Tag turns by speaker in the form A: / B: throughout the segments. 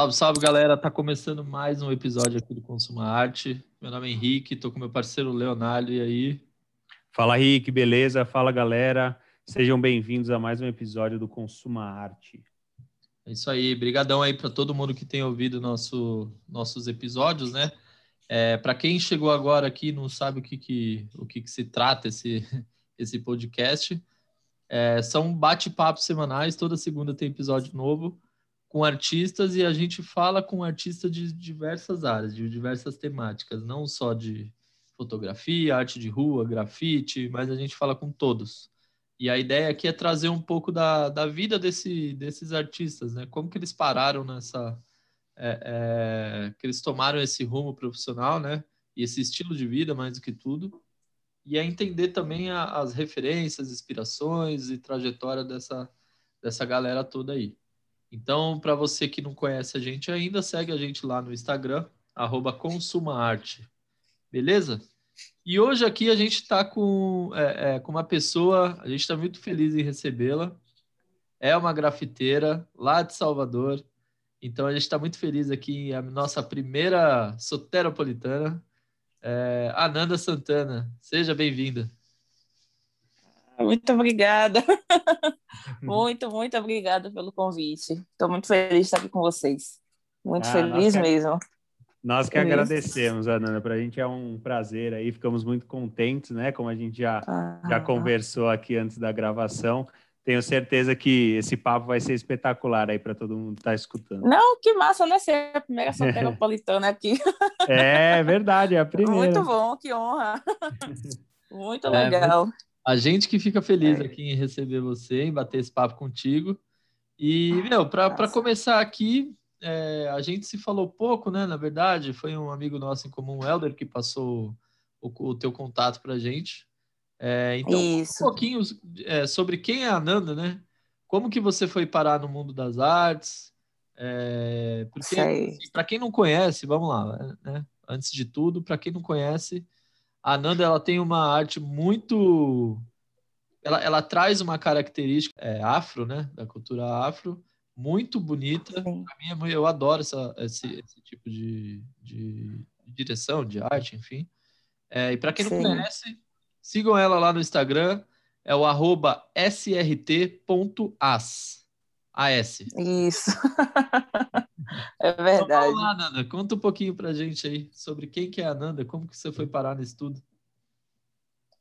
A: Salve, salve, galera. Tá começando mais um episódio aqui do Consuma Arte. Meu nome é Henrique, tô com meu parceiro Leonardo, e aí?
B: Fala, Henrique, beleza? Fala, galera. Sejam bem-vindos a mais um episódio do Consuma Arte.
A: É isso aí. Brigadão aí para todo mundo que tem ouvido nosso, nossos episódios, né? É, para quem chegou agora aqui não sabe o que, que, o que, que se trata esse, esse podcast, é, são bate-papos semanais, toda segunda tem episódio novo com artistas e a gente fala com artistas de diversas áreas, de diversas temáticas, não só de fotografia, arte de rua, grafite, mas a gente fala com todos. E a ideia aqui é trazer um pouco da, da vida desse, desses artistas, né? Como que eles pararam nessa... É, é, que eles tomaram esse rumo profissional, né? E esse estilo de vida, mais do que tudo. E é entender também a, as referências, inspirações e trajetória dessa, dessa galera toda aí. Então, para você que não conhece a gente ainda, segue a gente lá no Instagram, consumaarte. Beleza? E hoje aqui a gente está com, é, é, com uma pessoa, a gente está muito feliz em recebê-la. É uma grafiteira lá de Salvador. Então a gente está muito feliz aqui, a nossa primeira soteropolitana, é, Ananda Santana. Seja bem-vinda.
C: Muito obrigada. muito, muito obrigada pelo convite. Estou muito feliz de estar aqui com vocês. Muito ah, feliz
B: nós
C: mesmo.
B: Que, nós que feliz. agradecemos, Ananda. Para a gente é um prazer aí, ficamos muito contentes, né? Como a gente já, ah. já conversou aqui antes da gravação. Tenho certeza que esse papo vai ser espetacular aí para todo mundo estar tá escutando.
C: Não, que massa, né? Ser a primeira soteropolitana aqui.
B: É verdade, é a primeira.
C: Muito bom, que honra. Muito é, legal.
A: A gente que fica feliz é. aqui em receber você, em bater esse papo contigo. E, meu, para começar aqui, é, a gente se falou pouco, né? Na verdade, foi um amigo nosso em comum, o Helder, que passou o, o teu contato para a gente. É, então, Isso. um pouquinho é, sobre quem é a Ananda, né? Como que você foi parar no mundo das artes? É, porque, assim, para quem não conhece, vamos lá, né? Antes de tudo, para quem não conhece, a Nanda ela tem uma arte muito. Ela, ela traz uma característica é, afro, né? Da cultura afro, muito bonita. Para mim, é eu adoro essa, esse, esse tipo de, de, direção, de arte, enfim. É, e para quem não Sim. conhece, sigam ela lá no Instagram. É o arroba srt.as. AS.
C: Isso. é verdade.
A: Então, vamos lá, Nanda, conta um pouquinho pra gente aí sobre quem que é a Nanda, como que você foi parar no estudo?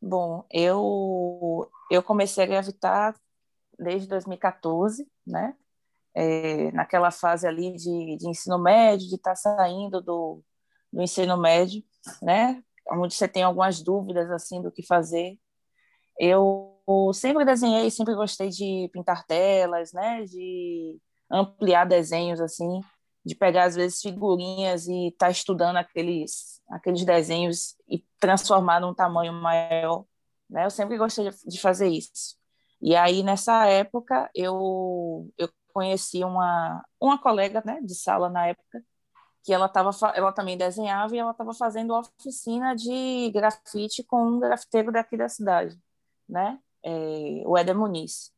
C: Bom, eu, eu comecei a gravitar desde 2014, né? É, naquela fase ali de, de ensino médio, de estar tá saindo do, do ensino médio, né? Onde você tem algumas dúvidas, assim, do que fazer. Eu sempre desenhei, sempre gostei de pintar telas, né? De ampliar desenhos assim, de pegar às vezes figurinhas e estar tá estudando aqueles aqueles desenhos e transformar num tamanho maior, né? Eu sempre gostei de fazer isso. E aí nessa época eu eu conheci uma uma colega, né, de sala na época, que ela tava ela também desenhava e ela estava fazendo oficina de grafite com um grafiteiro daqui da cidade, né? é, o Éder Muniz.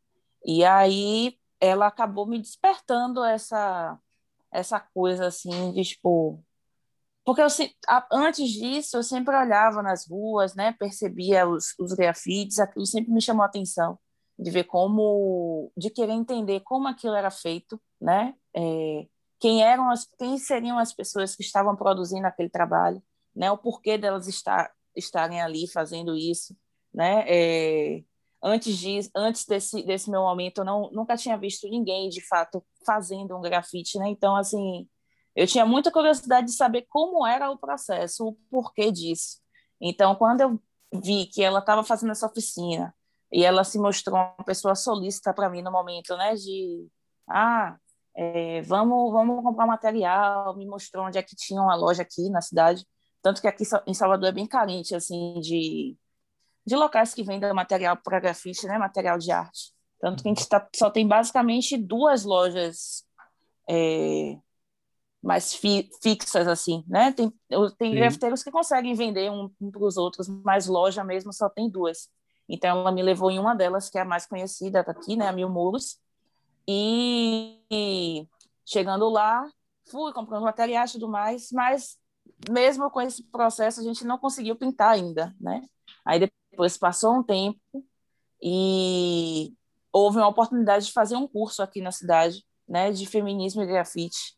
C: E aí ela acabou me despertando essa essa coisa assim de tipo porque eu antes disso eu sempre olhava nas ruas né percebia os, os grafites aquilo sempre me chamou a atenção de ver como de querer entender como aquilo era feito né é, quem eram as quem seriam as pessoas que estavam produzindo aquele trabalho né o porquê delas estar estarem ali fazendo isso né é, antes de antes desse desse meu momento eu não nunca tinha visto ninguém de fato fazendo um grafite né? Então assim eu tinha muita curiosidade de saber como era o processo o porquê disso. Então quando eu vi que ela estava fazendo essa oficina e ela se mostrou uma pessoa solícita para mim no momento né de ah é, vamos vamos comprar material me mostrou onde é que tinha uma loja aqui na cidade. Tanto que aqui em Salvador é bem carente assim de de locais que vendem material para grafite, né, material de arte. Tanto que a gente tá, só tem basicamente duas lojas é, mais fi, fixas, assim, né? Tem, tem grafiteiros que conseguem vender um, um para os outros, mas loja mesmo só tem duas. Então, ela me levou em uma delas, que é a mais conhecida aqui, né, a Mil Muros. E, e chegando lá, fui comprando materiais e tudo mais, mas mesmo com esse processo a gente não conseguiu pintar ainda, né? Aí depois passou um tempo e houve uma oportunidade de fazer um curso aqui na cidade, né, de feminismo e grafite,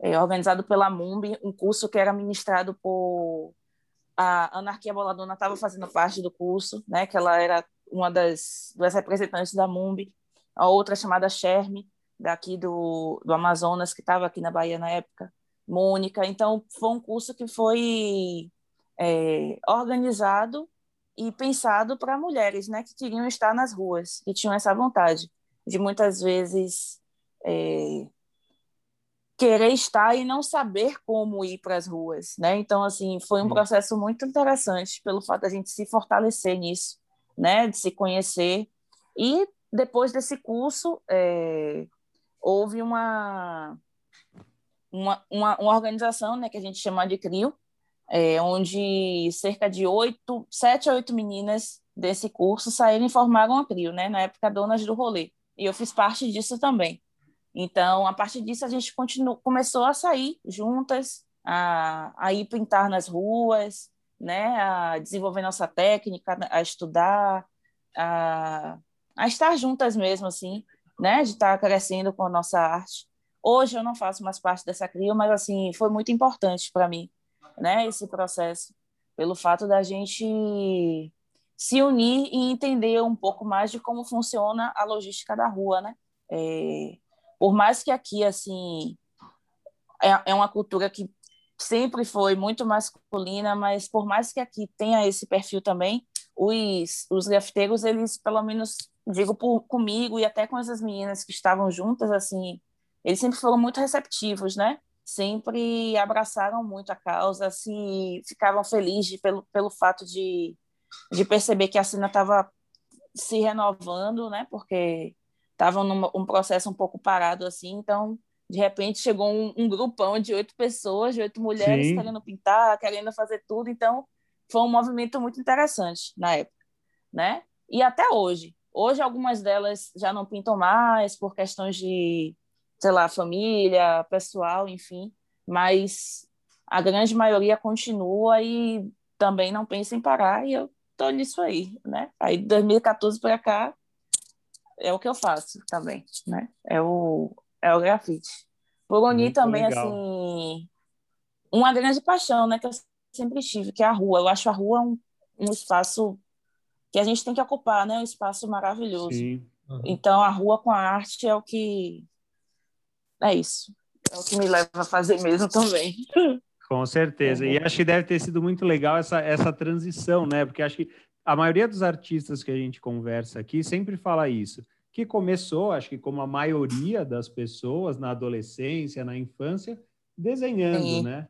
C: é, organizado pela MUMB, um curso que era ministrado por a Anarquia Boladona estava fazendo parte do curso, né, que ela era uma das, representantes da MUMB, a outra chamada Sherme, daqui do, do Amazonas, que estava aqui na Bahia na época, Mônica. Então, foi um curso que foi é, organizado e pensado para mulheres né, que queriam estar nas ruas, que tinham essa vontade de muitas vezes é, querer estar e não saber como ir para as ruas, né? Então, assim, foi um processo muito interessante pelo fato da gente se fortalecer nisso, né? De se conhecer e depois desse curso é, houve uma, uma, uma, uma, organização né, que a gente chama de CRIO, é, onde cerca de oito, sete a oito meninas desse curso saíram e formaram a CRIO, né, na época donas do rolê. E eu fiz parte disso também. Então, a partir disso, a gente continuou, começou a sair juntas, a, a ir pintar nas ruas, né, a desenvolver nossa técnica, a estudar, a, a estar juntas mesmo, assim, né, de estar crescendo com a nossa arte. Hoje eu não faço mais parte dessa CRIO, mas assim, foi muito importante para mim, né, esse processo, pelo fato da gente se unir e entender um pouco mais de como funciona a logística da rua, né? É, por mais que aqui, assim, é, é uma cultura que sempre foi muito masculina, mas por mais que aqui tenha esse perfil também, os, os grafiteiros, eles, pelo menos digo por, comigo e até com essas meninas que estavam juntas, assim, eles sempre foram muito receptivos, né? Sempre abraçaram muito a causa, se ficavam felizes pelo, pelo fato de, de perceber que a cena estava se renovando, né? Porque estavam num um processo um pouco parado assim, então de repente chegou um, um grupão de oito pessoas, de oito mulheres Sim. querendo pintar, querendo fazer tudo, então foi um movimento muito interessante na época, né? E até hoje, Hoje, algumas delas já não pintam mais por questões de, sei lá, família, pessoal, enfim, mas a grande maioria continua e também não pensa em parar, e eu tô nisso aí, né? Aí, de 2014 para cá, é o que eu faço também, né? É o, é o grafite. Por unir também, legal. assim, uma grande paixão, né? Que eu sempre tive, que é a rua. Eu acho a rua um, um espaço que a gente tem que ocupar, né? Um espaço maravilhoso. Sim. Uhum. Então, a rua com a arte é o que. É isso. É o que me leva a fazer mesmo também.
B: Com certeza. E acho que deve ter sido muito legal essa, essa transição, né? Porque acho que a maioria dos artistas que a gente conversa aqui sempre fala isso. Que começou, acho que como a maioria das pessoas na adolescência, na infância, desenhando, Sim. né?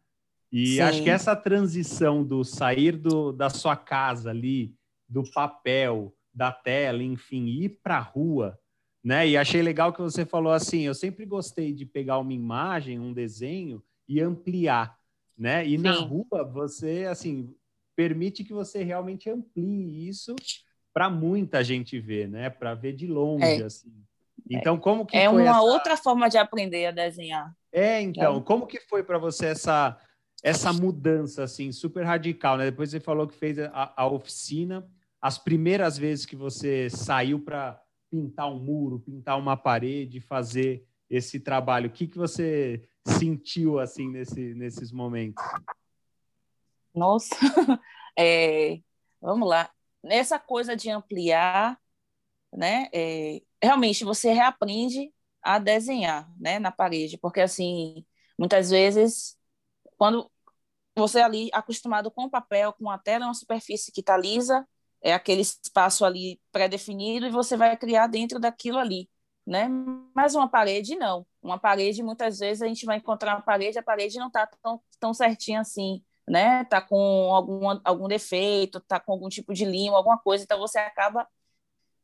B: E Sim. acho que essa transição do sair do, da sua casa ali do papel, da tela, enfim, ir para a rua, né? E achei legal que você falou assim, eu sempre gostei de pegar uma imagem, um desenho e ampliar, né? E Sim. na rua você assim permite que você realmente amplie isso para muita gente ver, né? Para ver de longe é. assim. Então, como que
C: é
B: uma
C: essa... outra forma de aprender a desenhar?
B: É, então, é. como que foi para você essa essa mudança assim super radical, né? Depois você falou que fez a, a oficina as primeiras vezes que você saiu para pintar um muro, pintar uma parede, fazer esse trabalho, o que, que você sentiu assim nesse, nesses momentos?
C: Nossa, é, vamos lá. Nessa coisa de ampliar, né? É, realmente você reaprende a desenhar, né, na parede, porque assim, muitas vezes quando você é ali acostumado com o papel, com a tela, é uma superfície que está lisa, é aquele espaço ali pré-definido e você vai criar dentro daquilo ali, né? Mas uma parede não. Uma parede muitas vezes a gente vai encontrar uma parede, a parede não está tão, tão certinha assim, né? Tá com algum, algum defeito, tá com algum tipo de limo, alguma coisa, então você acaba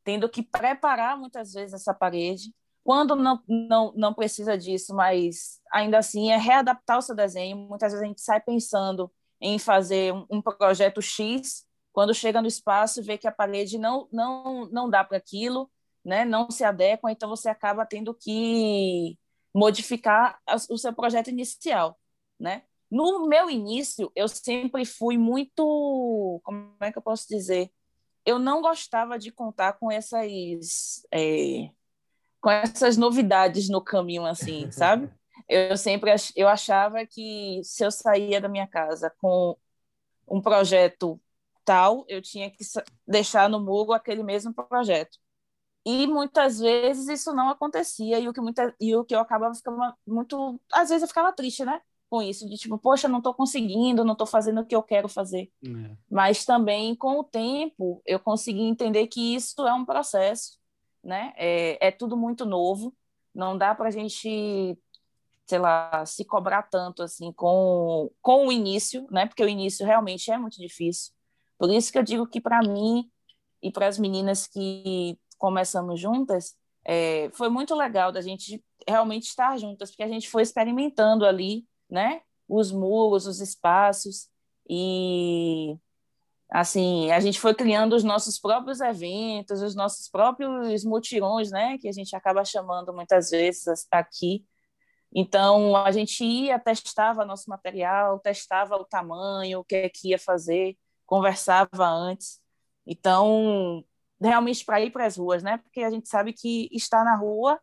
C: tendo que preparar muitas vezes essa parede. Quando não, não, não precisa disso, mas ainda assim é readaptar o seu desenho. Muitas vezes a gente sai pensando em fazer um, um projeto X quando chega no espaço vê que a parede não não não dá para aquilo, né? Não se adequa, então você acaba tendo que modificar o seu projeto inicial, né? No meu início, eu sempre fui muito, como é que eu posso dizer? Eu não gostava de contar com essas, é, com essas novidades no caminho, assim, sabe? Eu sempre eu achava que se eu saía da minha casa com um projeto tal, eu tinha que deixar no muro aquele mesmo projeto. E muitas vezes isso não acontecia e o que muita, e o que eu acabava ficando muito, às vezes eu ficava triste, né? Com isso de tipo, poxa, não estou conseguindo, não estou fazendo o que eu quero fazer. É. Mas também com o tempo eu consegui entender que isso é um processo, né? É, é tudo muito novo, não dá para a gente sei lá, se cobrar tanto assim com, com o início, né? Porque o início realmente é muito difícil. Por isso que eu digo que para mim e para as meninas que começamos juntas, é, foi muito legal da gente realmente estar juntas, porque a gente foi experimentando ali, né? Os muros, os espaços e assim a gente foi criando os nossos próprios eventos, os nossos próprios mutirões, né? Que a gente acaba chamando muitas vezes aqui então, a gente ia, testava nosso material, testava o tamanho, o que, é que ia fazer, conversava antes. Então, realmente para ir para as ruas, né? Porque a gente sabe que estar na rua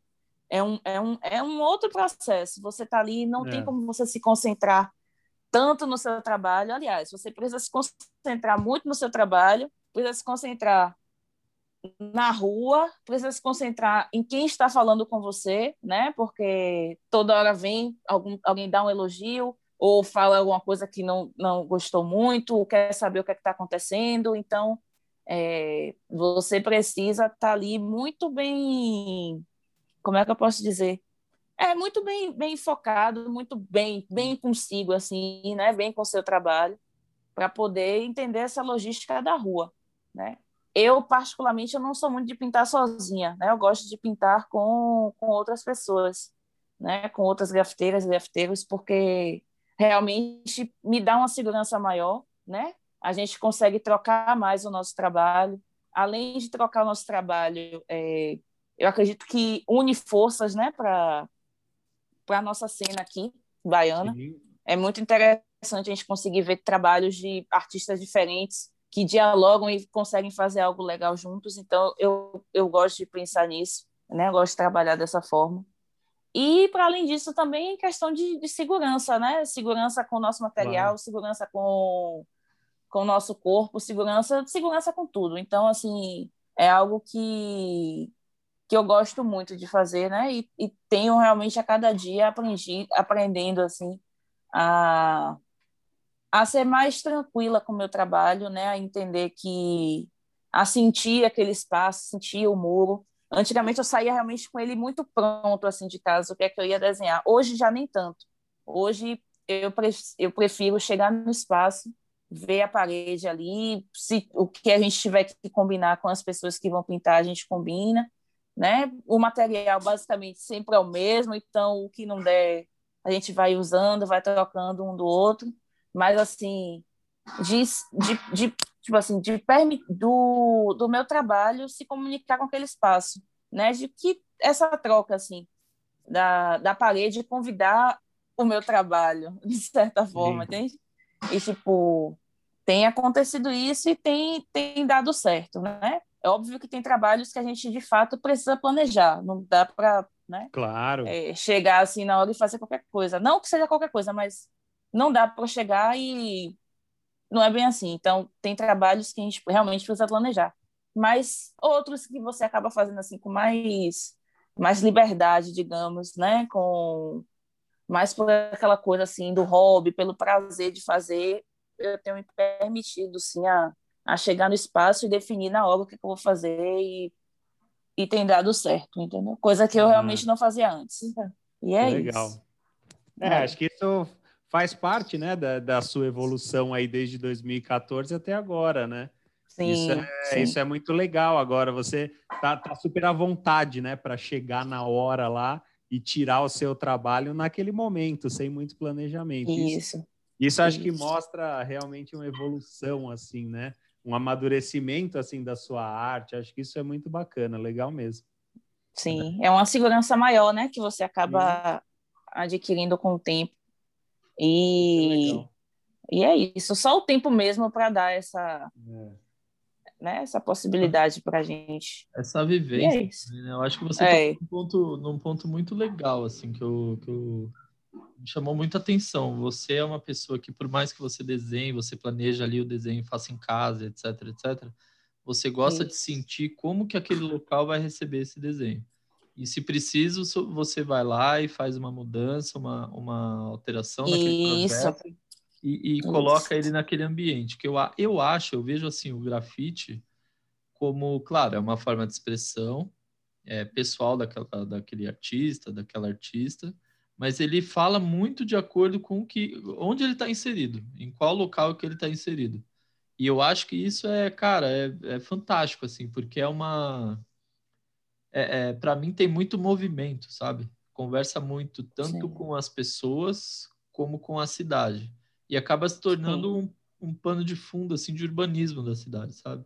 C: é um, é um, é um outro processo. Você está ali, não é. tem como você se concentrar tanto no seu trabalho. Aliás, você precisa se concentrar muito no seu trabalho, precisa se concentrar na rua, precisa se concentrar em quem está falando com você, né? Porque toda hora vem algum, alguém dá um elogio ou fala alguma coisa que não, não gostou muito, quer saber o que é está acontecendo. Então, é, você precisa estar tá ali muito bem. Como é que eu posso dizer? É muito bem, bem focado, muito bem, bem consigo, assim, né? Bem com o seu trabalho, para poder entender essa logística da rua, né? eu particularmente eu não sou muito de pintar sozinha, né? Eu gosto de pintar com, com outras pessoas, né? Com outras grafiteiras e grafiteiros, porque realmente me dá uma segurança maior, né? A gente consegue trocar mais o nosso trabalho. Além de trocar o nosso trabalho, é, eu acredito que une forças, né? Para a nossa cena aqui baiana. Sim. É muito interessante a gente conseguir ver trabalhos de artistas diferentes que dialogam e conseguem fazer algo legal juntos. Então, eu, eu gosto de pensar nisso, né? Eu gosto de trabalhar dessa forma. E, para além disso, também questão de, de, segurança, né? Segurança com o nosso material, claro. segurança com, com o nosso corpo, segurança, segurança com tudo. Então, assim, é algo que, que eu gosto muito de fazer, né? E, e tenho realmente a cada dia aprendi, aprendendo, assim, a a ser mais tranquila com o meu trabalho, né? A entender que a sentir aquele espaço, sentir o muro. Antigamente eu saía realmente com ele muito pronto assim de casa, o que é que eu ia desenhar. Hoje já nem tanto. Hoje eu, eu prefiro chegar no espaço, ver a parede ali, se o que a gente tiver que combinar com as pessoas que vão pintar, a gente combina, né? O material basicamente sempre é o mesmo, então o que não der, a gente vai usando, vai trocando um do outro mas assim de, de, de tipo assim de do, do meu trabalho se comunicar com aquele espaço né? De que essa troca assim da, da parede convidar o meu trabalho de certa forma entende? E tipo tem acontecido isso e tem tem dado certo né? É óbvio que tem trabalhos que a gente de fato precisa planejar não dá para né?
B: Claro.
C: É, chegar assim na hora e fazer qualquer coisa. Não que seja qualquer coisa mas não dá para chegar e não é bem assim. Então, tem trabalhos que a gente realmente precisa planejar. Mas outros que você acaba fazendo assim com mais mais liberdade, digamos, né, com mais por aquela coisa assim do hobby, pelo prazer de fazer, eu tenho me permitido sim a, a chegar no espaço e definir na hora o que, eu vou fazer e, e tem dado certo, entendeu? Coisa que eu ah. realmente não fazia antes. E é Legal. isso.
B: É, é, acho que isso faz parte, né, da, da sua evolução aí desde 2014 até agora, né? Sim, isso é, sim. isso é muito legal. Agora você tá, tá super à vontade, né, para chegar na hora lá e tirar o seu trabalho naquele momento, sem muito planejamento.
C: Isso.
B: Isso, isso acho que mostra realmente uma evolução, assim, né? Um amadurecimento, assim, da sua arte. Acho que isso é muito bacana, legal mesmo.
C: Sim, é uma segurança maior, né? Que você acaba Sim. adquirindo com o tempo. E, é e é isso, só o tempo mesmo para dar essa, é. né, essa possibilidade para a gente.
A: Essa vivência. É né? Eu acho que você é. num ponto, num ponto muito legal, assim, que eu, que eu me chamou muita atenção. Você é uma pessoa que, por mais que você desenhe, você planeja ali o desenho, faça em casa, etc, etc, você gosta Isso. de sentir como que aquele local vai receber esse desenho. E se preciso, você vai lá e faz uma mudança, uma, uma alteração naquele Isso. projeto e, e coloca ele naquele ambiente. Que eu, eu acho, eu vejo assim o grafite como, claro, é uma forma de expressão é, pessoal daquela, daquele artista, daquela artista, mas ele fala muito de acordo com que, onde ele está inserido, em qual local que ele está inserido. E eu acho que isso é, cara, é, é fantástico, assim, porque é uma. É, é para mim tem muito movimento, sabe? Conversa muito tanto Sim. com as pessoas como com a cidade. E acaba se tornando um, um, pano de fundo, assim, de urbanismo da cidade, sabe?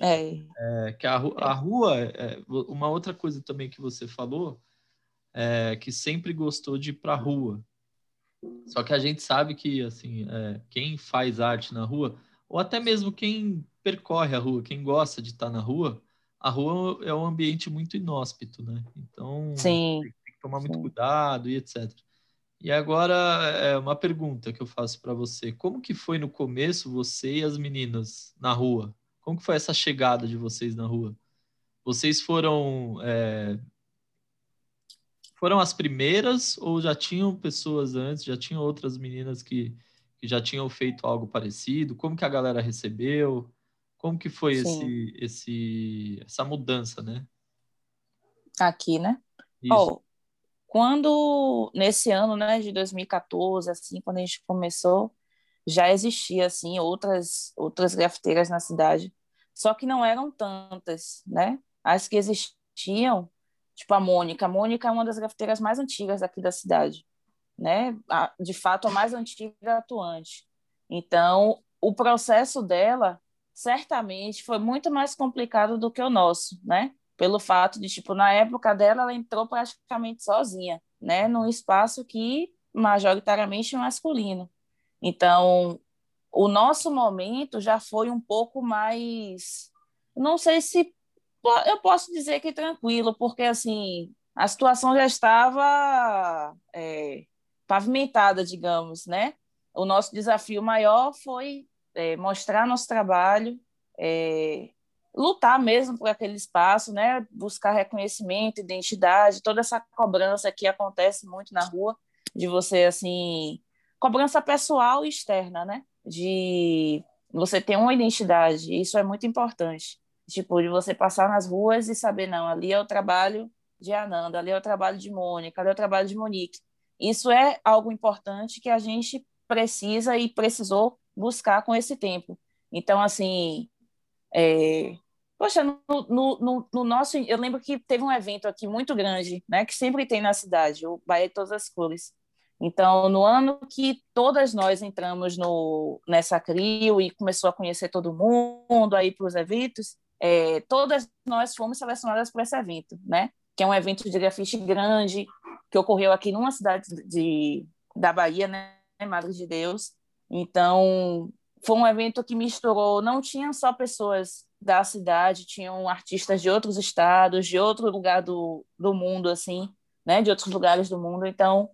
C: É.
A: é que a, a rua, é, uma outra coisa também que você falou, é que sempre gostou de ir pra rua. Só que a gente sabe que, assim, é, quem faz arte na rua ou até mesmo quem percorre a rua, quem gosta de estar na rua, a rua é um ambiente muito inóspito, né? Então
C: Sim.
A: tem que tomar muito Sim. cuidado e etc. E agora é uma pergunta que eu faço para você: como que foi no começo você e as meninas na rua? Como que foi essa chegada de vocês na rua? Vocês foram é... foram as primeiras ou já tinham pessoas antes? Já tinham outras meninas que que já tinham feito algo parecido? Como que a galera recebeu? Como que foi esse, esse, essa mudança, né?
C: Aqui, né? Oh, quando, nesse ano, né, de 2014, assim, quando a gente começou, já existia, assim, outras, outras grafiteiras na cidade, só que não eram tantas, né? As que existiam, tipo a Mônica. A Mônica é uma das grafiteiras mais antigas aqui da cidade né? De fato, a mais antiga atuante. Então, o processo dela certamente foi muito mais complicado do que o nosso, né? Pelo fato de, tipo, na época dela, ela entrou praticamente sozinha, né? Num espaço que majoritariamente é masculino. Então, o nosso momento já foi um pouco mais, não sei se eu posso dizer que tranquilo, porque assim a situação já estava é, pavimentada, digamos, né? O nosso desafio maior foi é, mostrar nosso trabalho, é, lutar mesmo por aquele espaço, né? Buscar reconhecimento, identidade, toda essa cobrança que acontece muito na rua, de você, assim, cobrança pessoal e externa, né? De você ter uma identidade, isso é muito importante. Tipo, de você passar nas ruas e saber, não, ali é o trabalho de Ananda, ali é o trabalho de Mônica, ali é o trabalho de Monique. Isso é algo importante que a gente precisa e precisou buscar com esse tempo. Então, assim, é... poxa, no, no, no, nosso. Eu lembro que teve um evento aqui muito grande, né, que sempre tem na cidade, o Bahia de Todas as Cores. Então, no ano que todas nós entramos no, nessa CRIO e começou a conhecer todo mundo, aí para os eventos, é, todas nós fomos selecionadas para esse evento, né? Que é um evento de grafite grande, que ocorreu aqui numa cidade de, da Bahia, né, Madre de Deus. Então, foi um evento que misturou, não tinham só pessoas da cidade, tinham artistas de outros estados, de outro lugar do, do mundo, assim, né, de outros lugares do mundo. Então,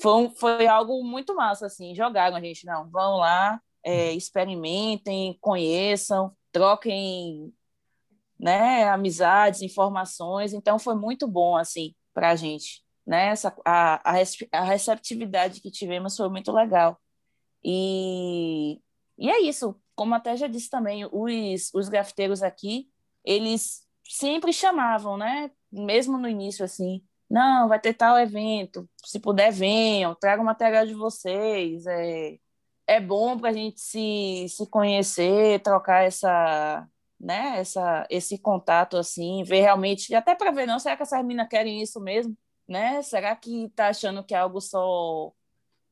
C: foi, um, foi algo muito massa, assim, jogaram a gente, não, vão lá, é, experimentem, conheçam, troquem, né, amizades, informações. Então, foi muito bom, assim, para a gente né? Essa, a, a receptividade que tivemos foi muito legal. E, e é isso, como até já disse também, os, os grafiteiros aqui, eles sempre chamavam, né? Mesmo no início, assim, não, vai ter tal evento, se puder venham, tragam material de vocês, é, é bom para a gente se, se conhecer, trocar essa, né, essa, esse contato, assim, ver realmente, até para ver, não, será que essas meninas querem isso mesmo? né? Será que está achando que é algo só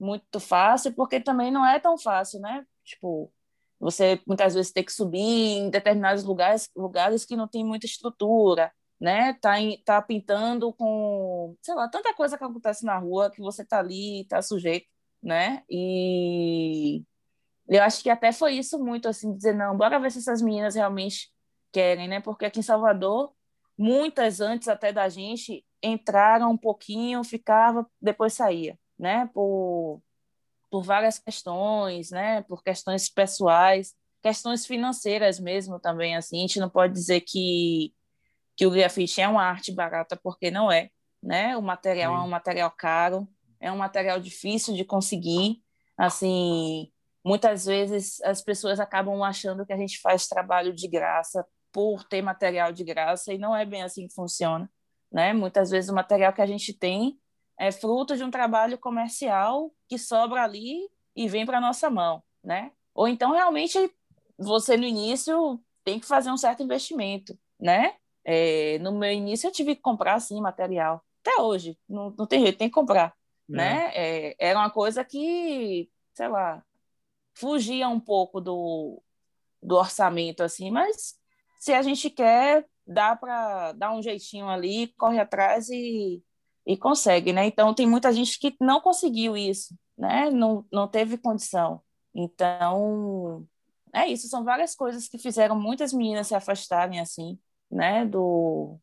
C: muito fácil? Porque também não é tão fácil, né? Tipo, você muitas vezes tem que subir em determinados lugares, lugares que não tem muita estrutura, né? Tá, em, tá pintando com, sei lá, tanta coisa que acontece na rua que você tá ali, tá sujeito, né? E eu acho que até foi isso muito, assim, dizer, não, bora ver se essas meninas realmente querem, né? Porque aqui em Salvador, muitas antes até da gente entraram um pouquinho, ficava, depois saía, né? Por, por várias questões, né? Por questões pessoais, questões financeiras mesmo também, assim. A gente não pode dizer que, que o grafite é uma arte barata, porque não é, né? O material Sim. é um material caro, é um material difícil de conseguir, assim muitas vezes as pessoas acabam achando que a gente faz trabalho de graça por ter material de graça e não é bem assim que funciona, né? Muitas vezes o material que a gente tem é fruto de um trabalho comercial que sobra ali e vem para nossa mão, né? Ou então realmente você no início tem que fazer um certo investimento, né? É, no meu início eu tive que comprar sim material, até hoje não, não tem jeito, tem que comprar, é. né? É, era uma coisa que, sei lá, fugia um pouco do, do orçamento, assim, mas se a gente quer, dá para dar um jeitinho ali, corre atrás e, e consegue, né? Então, tem muita gente que não conseguiu isso, né? Não, não teve condição. Então, é isso, são várias coisas que fizeram muitas meninas se afastarem, assim, né, do,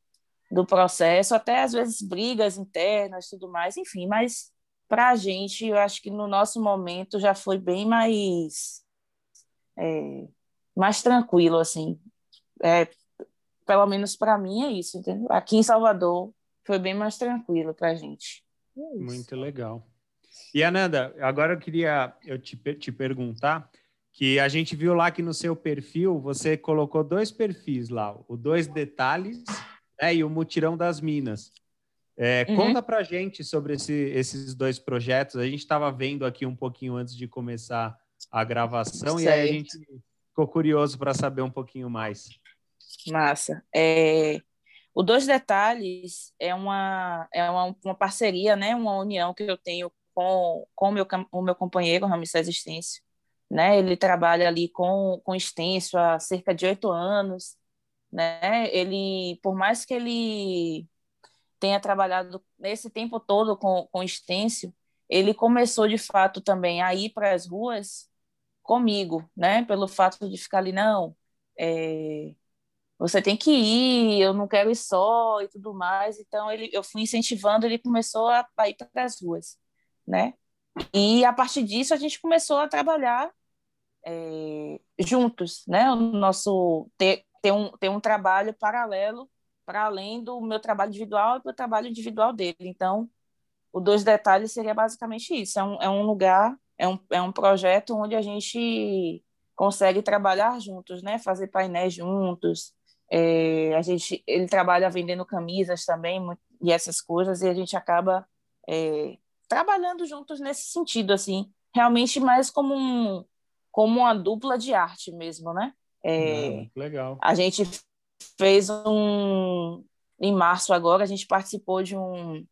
C: do processo, até às vezes brigas internas, tudo mais, enfim, mas para a gente, eu acho que no nosso momento já foi bem mais é, mais tranquilo, assim. É, pelo menos para mim é isso, entendeu? Aqui em Salvador foi bem mais tranquilo para a gente.
B: É Muito legal. E Ananda, agora eu queria eu te, te perguntar que a gente viu lá que no seu perfil você colocou dois perfis lá, o dois detalhes né, e o mutirão das minas. É, uhum. Conta para gente sobre esse, esses dois projetos. A gente estava vendo aqui um pouquinho antes de começar a gravação certo. e aí a gente ficou curioso para saber um pouquinho mais.
C: Massa. É, o Dois Detalhes é uma, é uma, uma, parceria, né, uma união que eu tenho com, com meu, o meu companheiro, Ramsés Estêncio. Né? Ele trabalha ali com, com Estêncio há cerca de oito anos. Né? Ele, por mais que ele tenha trabalhado nesse tempo todo com, com Estêncio, ele começou de fato também a ir para as ruas comigo, né? Pelo fato de ficar ali, não, é, você tem que ir, eu não quero ir só e tudo mais. Então ele, eu fui incentivando, ele começou a, a ir para as ruas, né? E a partir disso a gente começou a trabalhar é, juntos, né? O nosso ter, ter, um, ter um trabalho paralelo para além do meu trabalho individual e do trabalho individual dele. Então, o Dois Detalhes seria basicamente isso: é um, é um lugar, é um, é um projeto onde a gente consegue trabalhar juntos, né? Fazer painéis juntos. É, a gente, ele trabalha vendendo camisas também e essas coisas, e a gente acaba é, trabalhando juntos nesse sentido, assim, realmente mais como um, como uma dupla de arte mesmo, né?
B: É, ah, legal.
C: A gente fez um em março agora a gente participou de um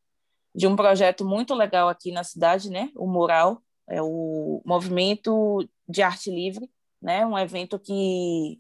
C: de um projeto muito legal aqui na cidade, né? O Mural, é o Movimento de Arte Livre, né? Um evento que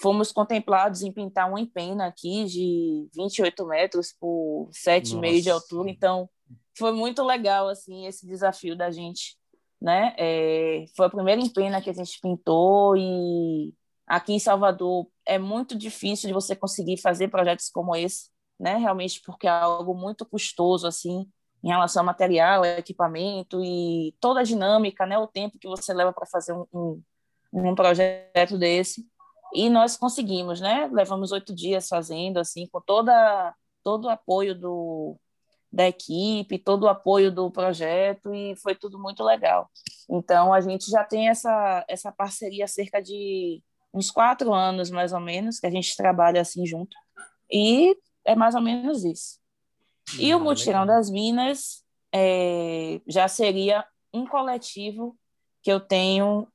C: fomos contemplados em pintar uma empena aqui de 28 metros por 7,5 de altura. Então, foi muito legal, assim, esse desafio da gente, né? É, foi a primeira empena que a gente pintou e aqui em Salvador é muito difícil de você conseguir fazer projetos como esse, né? Realmente porque é algo muito custoso assim em relação ao material, equipamento e toda a dinâmica, né? O tempo que você leva para fazer um, um, um, projeto desse. E nós conseguimos, né? Levamos oito dias fazendo assim, com toda todo o apoio do da equipe, todo o apoio do projeto e foi tudo muito legal. Então a gente já tem essa essa parceria há cerca de uns quatro anos, mais ou menos, que a gente trabalha assim junto. E é mais ou menos isso. E o Mutirão legal. das Minas é, já seria um coletivo que eu tenho,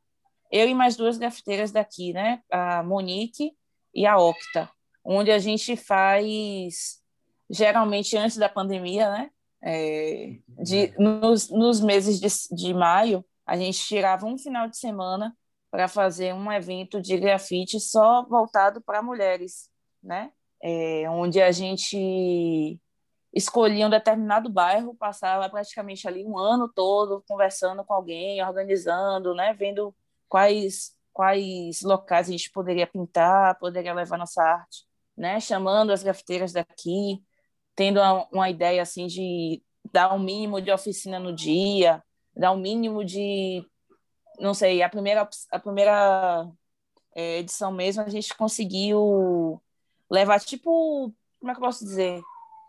C: eu e mais duas grafiteiras daqui, né? A Monique e a Octa, onde a gente faz, geralmente antes da pandemia, né? É, de, nos, nos meses de, de maio, a gente tirava um final de semana para fazer um evento de grafite só voltado para mulheres, né? é, onde a gente escolhia um determinado bairro, passava praticamente ali um ano todo conversando com alguém, organizando, né, vendo quais quais locais a gente poderia pintar, poderia levar nossa arte, né, chamando as grafiteiras daqui, tendo uma, uma ideia assim de dar um mínimo de oficina no dia, dar um mínimo de não sei, a primeira a primeira é, edição mesmo a gente conseguiu levar tipo, como é que eu posso dizer,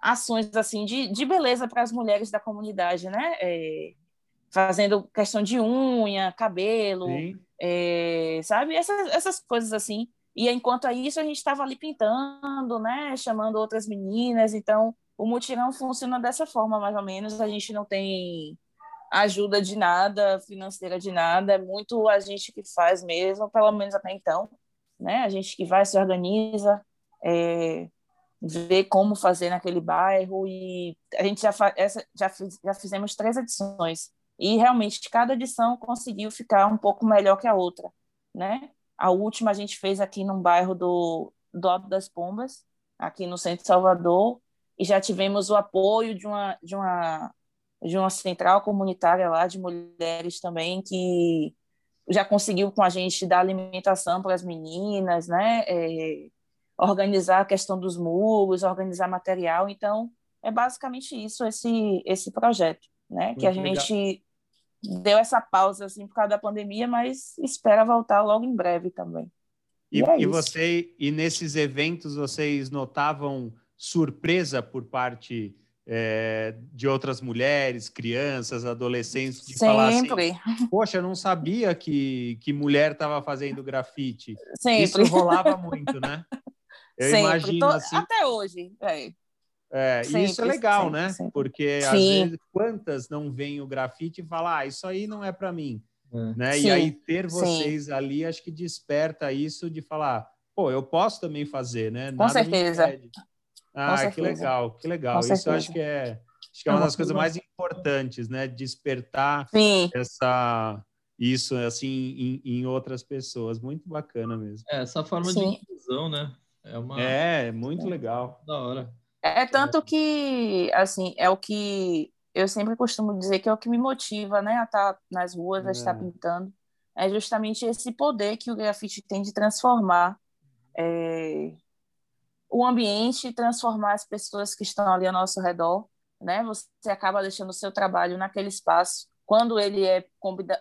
C: ações assim de, de beleza para as mulheres da comunidade, né? É, fazendo questão de unha, cabelo, é, sabe? Essas, essas coisas assim. E enquanto isso, a gente estava ali pintando, né? Chamando outras meninas. Então, o mutirão funciona dessa forma, mais ou menos. A gente não tem ajuda de nada, financeira de nada. É muito a gente que faz mesmo, pelo menos até então. Né? A gente que vai, se organiza, é, ver como fazer naquele bairro e a gente já, essa, já, fiz, já fizemos três edições e realmente cada edição conseguiu ficar um pouco melhor que a outra, né? A última a gente fez aqui num bairro do, do Alto das Pombas, aqui no centro de Salvador, e já tivemos o apoio de uma, de uma, de uma central comunitária lá de mulheres também que já conseguiu com a gente dar alimentação para as meninas, né? É, organizar a questão dos muros, organizar material. Então, é basicamente isso esse esse projeto, né? Muito que a gente legal. deu essa pausa assim por causa da pandemia, mas espera voltar logo em breve também.
B: E, e, é e você e nesses eventos vocês notavam surpresa por parte é, de outras mulheres, crianças, adolescentes, de
C: Sempre.
B: falar assim, poxa, não sabia que, que mulher estava fazendo grafite. Sempre. Isso rolava muito, né?
C: Eu sempre, imagino tô, assim. Até hoje, é.
B: É, sempre, isso é legal, sempre, né? Sempre. Porque Sim. às vezes quantas não veem o grafite e falam, ah, isso aí não é para mim. É. Né? E aí ter vocês Sim. ali, acho que desperta isso de falar, pô, eu posso também fazer, né?
C: Com certeza.
B: Ah, Com que legal, que legal. Com isso eu acho que é, acho que é uma das coisas mais importantes, né? Despertar Sim. essa isso assim em, em, outras pessoas, muito bacana mesmo.
A: É, essa forma Sim. de inclusão, né?
B: É, uma... é muito legal.
A: Da hora.
C: É tanto que, assim, é o que eu sempre costumo dizer que é o que me motiva, né, a estar nas ruas, a é. estar pintando. É justamente esse poder que o grafite tem de transformar é, o ambiente, transformar as pessoas que estão ali ao nosso redor, né? Você acaba deixando o seu trabalho naquele espaço quando ele é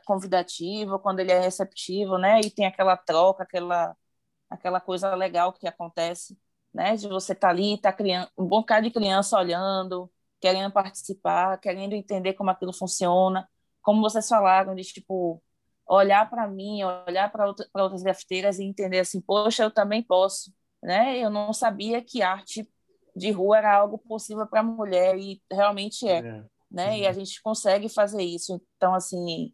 C: convidativo, quando ele é receptivo, né? E tem aquela troca, aquela aquela coisa legal que acontece, né? De você estar tá ali, tá criando um bocado de criança olhando, querendo participar, querendo entender como aquilo funciona, como vocês falaram de tipo olhar para mim, olhar para outra, outras grafiteiras e entender assim, poxa, eu também posso, né? Eu não sabia que arte de rua era algo possível para mulher e realmente é, é. né? E a gente consegue fazer isso. Então assim,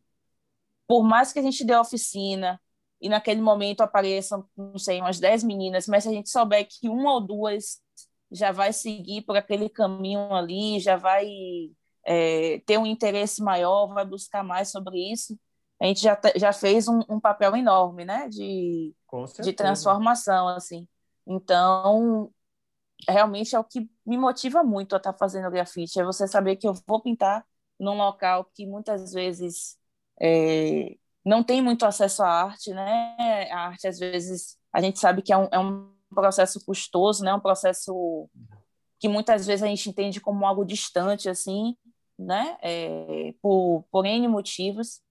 C: por mais que a gente dê oficina, e naquele momento apareçam, não sei, umas 10 meninas, mas se a gente souber que uma ou duas já vai seguir por aquele caminho ali, já vai é, ter um interesse maior, vai buscar mais sobre isso, a gente já, já fez um, um papel enorme, né, de, de transformação, assim. Então, realmente é o que me motiva muito a estar tá fazendo grafite, é você saber que eu vou pintar num local que muitas vezes é, não tem muito acesso à arte, né? A arte, às vezes, a gente sabe que é um, é um processo custoso, né? Um processo que muitas vezes a gente entende como algo distante, assim, né? É, por, por N motivos.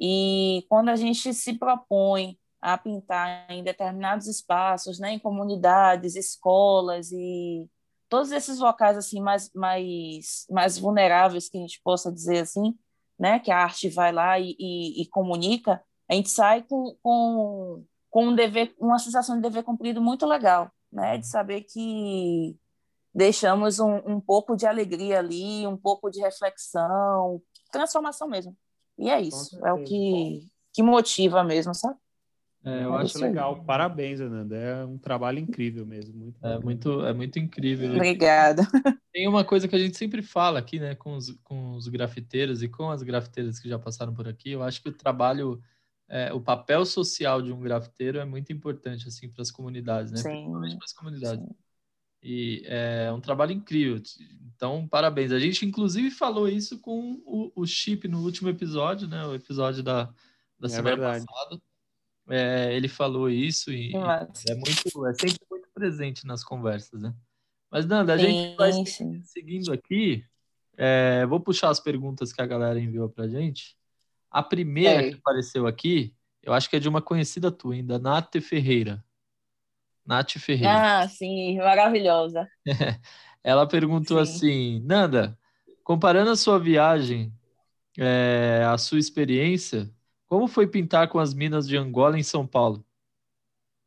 C: E quando a gente se propõe a pintar em determinados espaços, né? Em comunidades, escolas e todos esses locais, assim, mais, mais, mais vulneráveis, que a gente possa dizer assim, né, que a arte vai lá e, e, e comunica, a gente sai com, com, com um dever, uma sensação de dever cumprido muito legal, né, de saber que deixamos um, um pouco de alegria ali, um pouco de reflexão, transformação mesmo. E é isso, é o que, que motiva mesmo, sabe?
B: É, eu é acho legal. Parabéns, Ananda. É um trabalho incrível mesmo. Muito
A: é, muito, é muito incrível.
C: Obrigada.
A: Tem uma coisa que a gente sempre fala aqui, né, com os, com os grafiteiros e com as grafiteiras que já passaram por aqui. Eu acho que o trabalho, é, o papel social de um grafiteiro é muito importante, assim, para as comunidades, né?
C: Sim.
A: Principalmente para as comunidades. Sim. E é um trabalho incrível. Então, parabéns. A gente, inclusive, falou isso com o, o Chip no último episódio, né? O episódio da, da é semana verdade. passada. É, ele falou isso e é muito, é sempre muito presente nas conversas, né? Mas, Nanda, a sim, gente vai sim. seguindo aqui. É, vou puxar as perguntas que a galera enviou pra gente. A primeira é. que apareceu aqui, eu acho que é de uma conhecida tua ainda, Nath Ferreira. Nath Ferreira.
C: Ah, sim, maravilhosa.
A: Ela perguntou sim. assim, Nanda, comparando a sua viagem, é, a sua experiência, como foi pintar com as minas de Angola em São Paulo?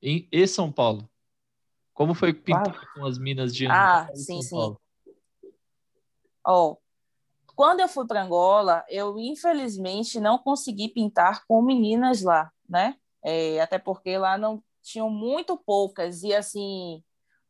A: Em, e São Paulo? Como foi pintar ah. com as minas de Angola ah, sim, São Paulo? Sim.
C: Oh, quando eu fui para Angola, eu infelizmente não consegui pintar com meninas lá, né? É, até porque lá não tinham muito poucas e assim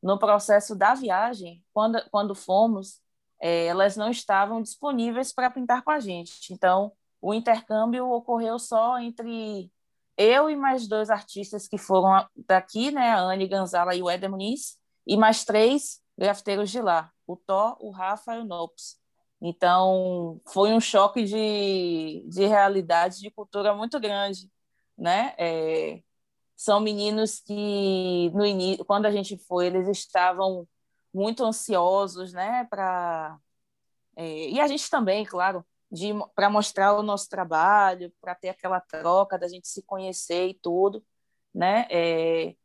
C: no processo da viagem, quando quando fomos, é, elas não estavam disponíveis para pintar com a gente. Então o intercâmbio ocorreu só entre eu e mais dois artistas que foram daqui, né, a Anne Ganzala e o Éder Muniz, e mais três grafiteiros de lá, o Thó, o Rafa e o Nops. Então, foi um choque de, de realidade, de cultura muito grande, né? É, são meninos que, no início, quando a gente foi, eles estavam muito ansiosos, né? Pra, é, e a gente também, claro, para mostrar o nosso trabalho, para ter aquela troca da gente se conhecer e tudo, né? É,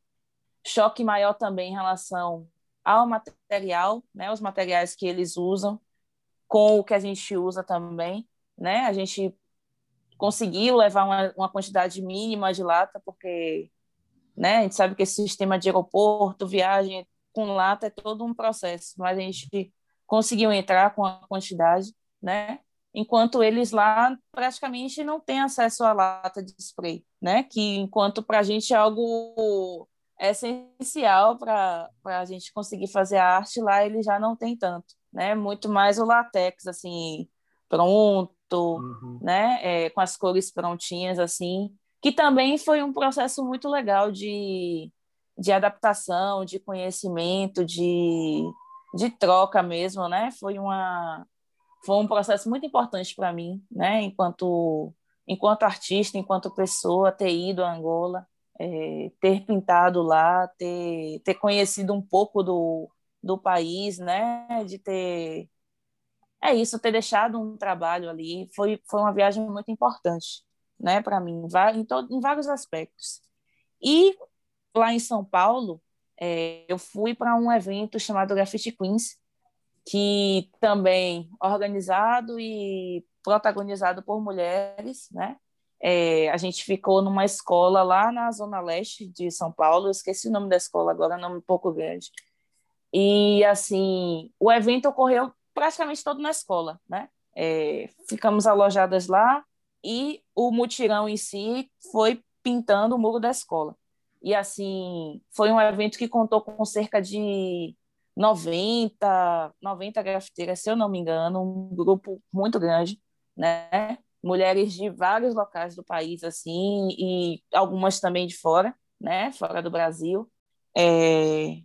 C: choque maior também em relação ao material, né? Os materiais que eles usam com o que a gente usa também, né? A gente conseguiu levar uma, uma quantidade mínima de lata porque, né? A gente sabe que esse sistema de aeroporto, viagem com lata é todo um processo, mas a gente conseguiu entrar com a quantidade, né? Enquanto eles lá praticamente não têm acesso à lata de spray, né? Que enquanto para a gente é algo essencial para a gente conseguir fazer a arte lá, eles já não tem tanto, né? Muito mais o latex assim pronto, uhum. né? É, com as cores prontinhas assim, que também foi um processo muito legal de de adaptação, de conhecimento, de, de troca mesmo, né? Foi uma, foi um processo muito importante para mim, né? Enquanto enquanto artista, enquanto pessoa, ter ido a Angola, é, ter pintado lá, ter ter conhecido um pouco do do país, né? De ter é isso, ter deixado um trabalho ali, foi foi uma viagem muito importante, né? Para mim, em, em vários aspectos. E lá em São Paulo, é, eu fui para um evento chamado Graffiti Queens, que também organizado e protagonizado por mulheres, né? É, a gente ficou numa escola lá na zona leste de São Paulo, eu esqueci o nome da escola agora, é nome um pouco grande. E assim, o evento ocorreu praticamente todo na escola, né? É, ficamos alojadas lá e o mutirão em si foi pintando o muro da escola. E assim, foi um evento que contou com cerca de 90, 90 grafiteiras, se eu não me engano, um grupo muito grande, né? Mulheres de vários locais do país, assim, e algumas também de fora, né? Fora do Brasil. É...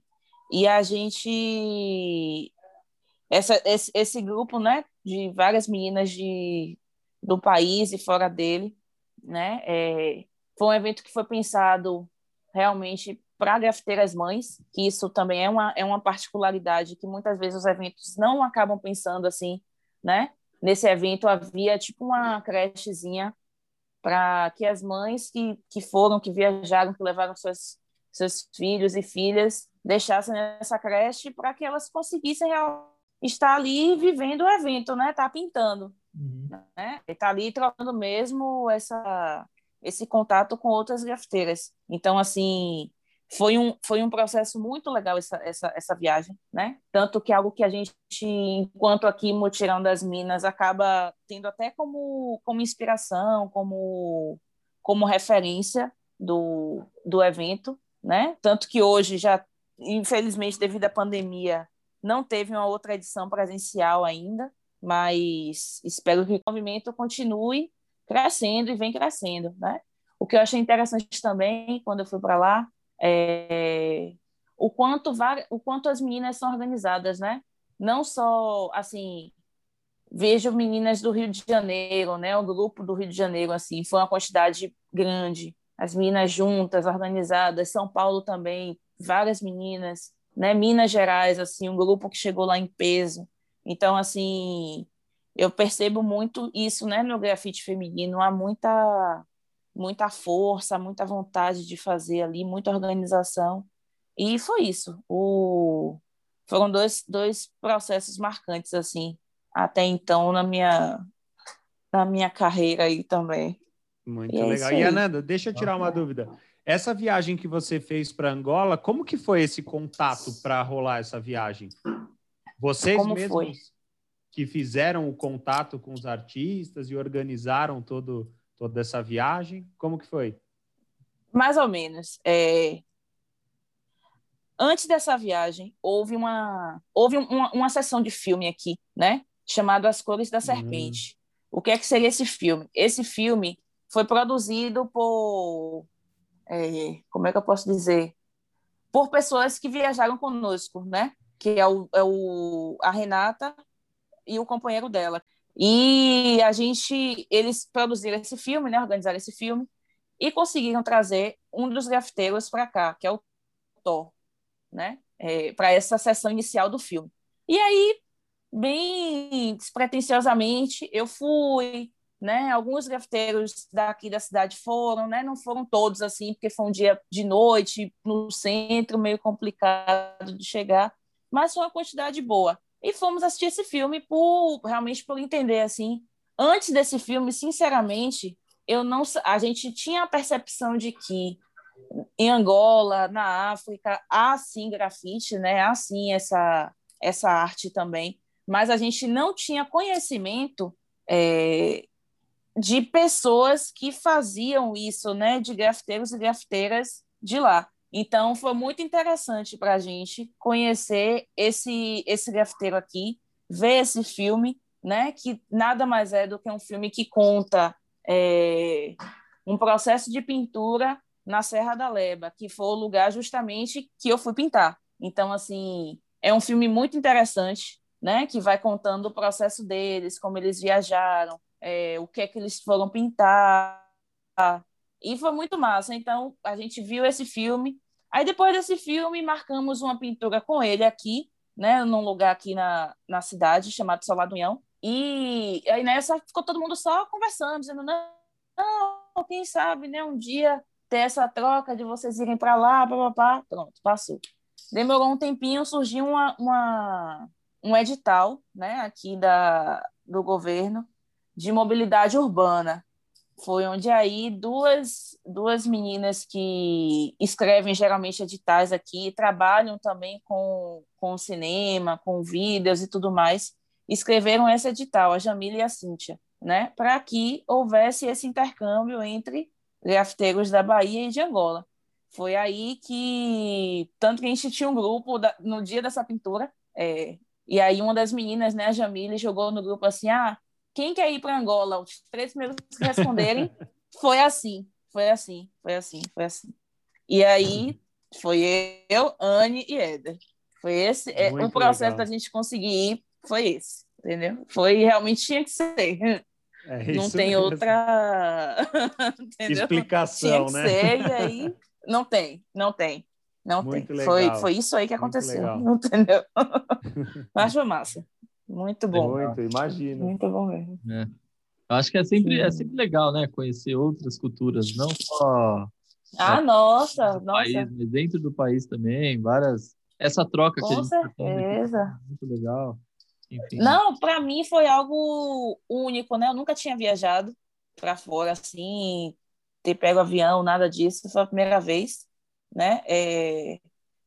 C: E a gente... Essa, esse, esse grupo, né? De várias meninas de, do país e fora dele, né? É... Foi um evento que foi pensado realmente para grafiteiras mães, que isso também é uma, é uma particularidade que muitas vezes os eventos não acabam pensando assim, né? Nesse evento havia tipo uma crechezinha para que as mães que, que foram, que viajaram, que levaram seus, seus filhos e filhas, deixassem nessa creche para que elas conseguissem estar ali vivendo o evento, né? Tá pintando, uhum. né? E tá ali trocando mesmo essa esse contato com outras grafiteiras. Então, assim, foi um, foi um processo muito legal essa, essa, essa viagem, né? Tanto que é algo que a gente, enquanto aqui Mutirão das Minas, acaba tendo até como, como inspiração, como, como referência do, do evento, né? Tanto que hoje já, infelizmente, devido à pandemia, não teve uma outra edição presencial ainda, mas espero que o movimento continue crescendo e vem crescendo, né? O que eu achei interessante também, quando eu fui para lá, é, o quanto o quanto as meninas são organizadas, né? Não só assim, vejo meninas do Rio de Janeiro, né? O grupo do Rio de Janeiro assim, foi uma quantidade grande. As meninas juntas, organizadas, São Paulo também, várias meninas, né? Minas Gerais assim, um grupo que chegou lá em peso. Então assim, eu percebo muito isso, né, no grafite feminino, há muita muita força, muita vontade de fazer ali, muita organização. E foi isso. O... Foram dois, dois processos marcantes, assim, até então na minha, na minha carreira aí também.
B: Muito e é legal. É e Ananda, deixa eu tirar uma dúvida. Essa viagem que você fez para Angola, como que foi esse contato para rolar essa viagem? Vocês como mesmos foi? que fizeram o contato com os artistas e organizaram todo, toda essa viagem? Como que foi?
C: Mais ou menos. É... Antes dessa viagem, houve uma houve uma, uma sessão de filme aqui, né? Chamado As Cores da Serpente. Uhum. O que é que seria esse filme? Esse filme foi produzido por é, como é que eu posso dizer? Por pessoas que viajaram conosco, né? Que é o, é o a Renata e o companheiro dela. E a gente, eles produziram esse filme, né, organizaram esse filme e conseguiram trazer um dos grafiteiros para cá, que é o Thor, né, é, para essa sessão inicial do filme. E aí, bem despretensiosamente, eu fui, né, alguns grafiteiros daqui da cidade foram, né, não foram todos assim, porque foi um dia de noite no centro, meio complicado de chegar, mas foi uma quantidade boa e fomos assistir esse filme por realmente por entender assim. Antes desse filme, sinceramente, eu não a gente tinha a percepção de que em Angola, na África, há sim grafite, né? Há sim essa essa arte também, mas a gente não tinha conhecimento é, de pessoas que faziam isso, né? De grafiteiros e grafiteiras de lá. Então, foi muito interessante para a gente conhecer esse, esse grafiteiro aqui, ver esse filme, né, que nada mais é do que um filme que conta é, um processo de pintura na Serra da Leba, que foi o lugar justamente que eu fui pintar. Então, assim, é um filme muito interessante, né, que vai contando o processo deles, como eles viajaram, é, o que é que eles foram pintar, e foi muito massa. Então, a gente viu esse filme. Aí, depois desse filme, marcamos uma pintura com ele aqui, né, num lugar aqui na, na cidade, chamado Solar do União. E aí, nessa, ficou todo mundo só conversando, dizendo: não, não quem sabe, né, um dia ter essa troca de vocês irem para lá, papapá. Pronto, passou. Demorou um tempinho, surgiu uma, uma, um edital, né, aqui da, do governo de mobilidade urbana foi onde aí duas, duas meninas que escrevem geralmente editais aqui, trabalham também com, com cinema, com vídeos e tudo mais, escreveram esse edital, a Jamila e a Cíntia, né, para que houvesse esse intercâmbio entre grafiteiros da Bahia e de Angola. Foi aí que, tanto que a gente tinha um grupo da, no dia dessa pintura, é, e aí uma das meninas, né, a Jamile, jogou no grupo assim, ah, quem quer ir para Angola? Os três primeiros que responderem, foi assim, foi assim, foi assim, foi assim. E aí foi eu, Anne e Éder. Foi esse, é, o processo da gente conseguir ir, foi esse, entendeu? Foi realmente tinha que ser. É não tem mesmo. outra
B: explicação,
C: tinha que né? Ser, e aí não tem, não tem. Não Muito tem. Legal. Foi, foi isso aí que aconteceu, entendeu? Mas foi massa. Muito bom.
B: Muito, imagino.
C: Muito bom mesmo.
A: É. Eu acho que é sempre, é sempre legal, né? Conhecer outras culturas, não só.
C: Ah, nossa, nossa.
A: País, mas dentro do país também, várias. Essa troca
C: Com
A: que a
C: gente certeza. Tá
A: é muito legal.
C: Enfim. Não, para mim foi algo único, né? Eu nunca tinha viajado para fora assim, ter pego avião, nada disso. Foi a primeira vez, né? É...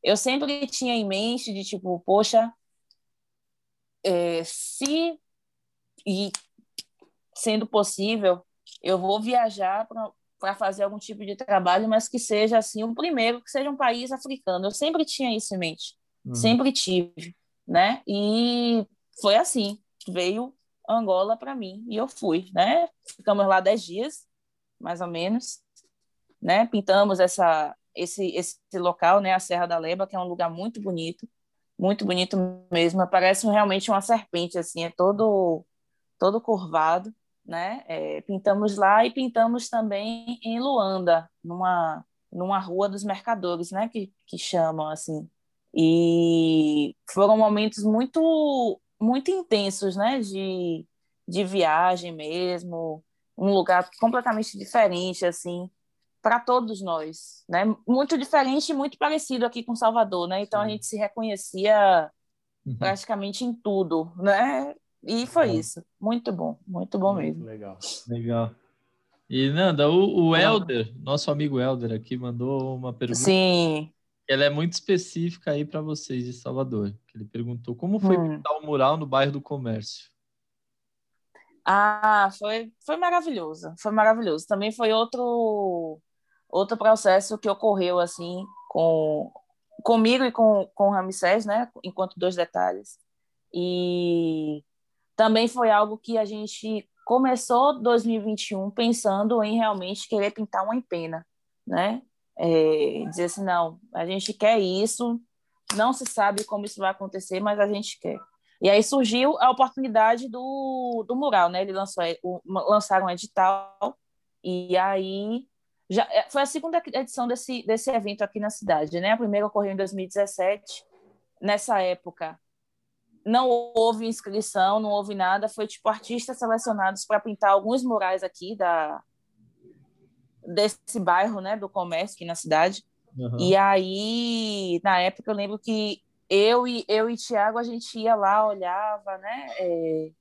C: Eu sempre tinha em mente de tipo, poxa, é, se e sendo possível, eu vou viajar para fazer algum tipo de trabalho, mas que seja assim o primeiro, que seja um país africano. Eu sempre tinha isso em mente, uhum. sempre tive, né? E foi assim, veio Angola para mim e eu fui, né? Ficamos lá dez dias, mais ou menos, né? Pintamos essa esse, esse local, né, a Serra da Leba, que é um lugar muito bonito, muito bonito mesmo. Parece realmente uma serpente, assim, é todo, todo curvado, né? É, pintamos lá e pintamos também em Luanda, numa, numa rua dos mercadores, né, que, que chamam, assim. E foram momentos muito, muito intensos, né, de, de viagem mesmo, um lugar completamente diferente, assim, para todos nós, né? Muito diferente e muito parecido aqui com Salvador, né? Então Sim. a gente se reconhecia uhum. praticamente em tudo, né? E foi isso. Muito bom, muito bom muito mesmo.
B: Legal.
A: Legal. E Nanda, o, o Elder, nosso amigo Elder aqui mandou uma pergunta.
C: Sim.
A: Ela é muito específica aí para vocês de Salvador. Ele perguntou como foi hum. pintar o mural no bairro do Comércio.
C: Ah, foi, foi maravilhoso, foi maravilhoso. Também foi outro outro processo que ocorreu assim com comigo e com com Ramsés, né, enquanto dois detalhes. E também foi algo que a gente começou 2021 pensando em realmente querer pintar uma empena, né? É, dizer assim, não, a gente quer isso, não se sabe como isso vai acontecer, mas a gente quer. E aí surgiu a oportunidade do, do mural, né? Ele lançou, o, lançaram um edital e aí já é, foi a segunda edição desse, desse evento aqui na cidade, né? A primeira ocorreu em 2017. Nessa época, não houve inscrição, não houve nada, foi tipo artistas selecionados para pintar alguns murais aqui da desse bairro, né, do comércio aqui na cidade. Uhum. E aí, na época, eu lembro que eu e eu e Tiago a gente ia lá, olhava, né, é,